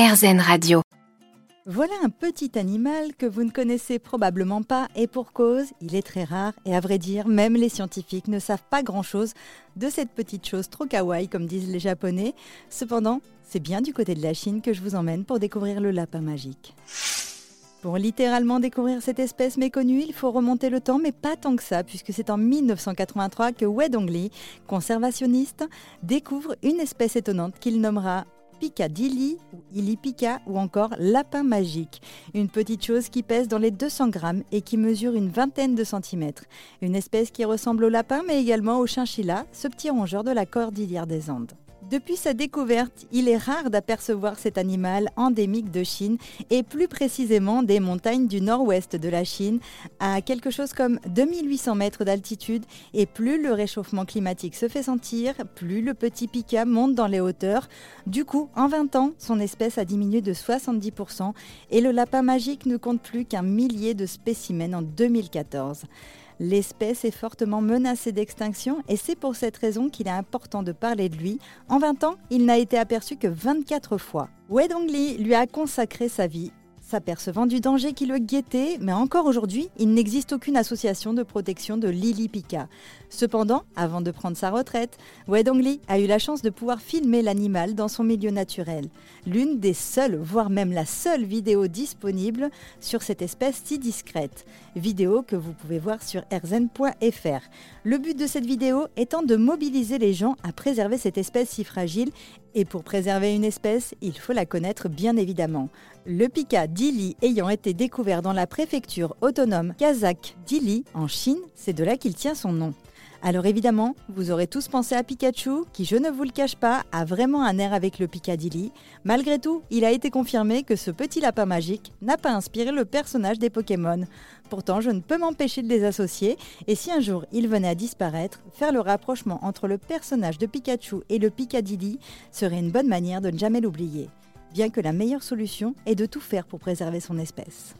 RZN Radio. Voilà un petit animal que vous ne connaissez probablement pas et pour cause, il est très rare et à vrai dire, même les scientifiques ne savent pas grand-chose de cette petite chose trop kawaii comme disent les japonais. Cependant, c'est bien du côté de la Chine que je vous emmène pour découvrir le lapin magique. Pour littéralement découvrir cette espèce méconnue, il faut remonter le temps, mais pas tant que ça, puisque c'est en 1983 que Wei Dongli, conservationniste, découvre une espèce étonnante qu'il nommera Picadilly ou Illipica ou encore lapin magique. Une petite chose qui pèse dans les 200 grammes et qui mesure une vingtaine de centimètres. Une espèce qui ressemble au lapin mais également au chinchilla, ce petit rongeur de la cordillère des Andes. Depuis sa découverte, il est rare d'apercevoir cet animal endémique de Chine et plus précisément des montagnes du nord-ouest de la Chine à quelque chose comme 2800 mètres d'altitude et plus le réchauffement climatique se fait sentir, plus le petit pika monte dans les hauteurs. Du coup, en 20 ans, son espèce a diminué de 70% et le lapin magique ne compte plus qu'un millier de spécimens en 2014. L'espèce est fortement menacée d'extinction et c'est pour cette raison qu'il est important de parler de lui. En 20 ans, il n'a été aperçu que 24 fois. Wei Dongli lui a consacré sa vie s'apercevant du danger qui le guettait, mais encore aujourd'hui, il n'existe aucune association de protection de Lily Pika. Cependant, avant de prendre sa retraite, Wedongli a eu la chance de pouvoir filmer l'animal dans son milieu naturel. L'une des seules, voire même la seule vidéo disponible sur cette espèce si discrète. Vidéo que vous pouvez voir sur rzn.fr. Le but de cette vidéo étant de mobiliser les gens à préserver cette espèce si fragile et pour préserver une espèce, il faut la connaître bien évidemment. Le pika d'Ili ayant été découvert dans la préfecture autonome kazakh d'Ili en Chine, c'est de là qu'il tient son nom. Alors évidemment, vous aurez tous pensé à Pikachu, qui, je ne vous le cache pas, a vraiment un air avec le Picadilly. Malgré tout, il a été confirmé que ce petit lapin magique n'a pas inspiré le personnage des Pokémon. Pourtant, je ne peux m'empêcher de les associer, et si un jour il venait à disparaître, faire le rapprochement entre le personnage de Pikachu et le Picadilly serait une bonne manière de ne jamais l'oublier. Bien que la meilleure solution est de tout faire pour préserver son espèce.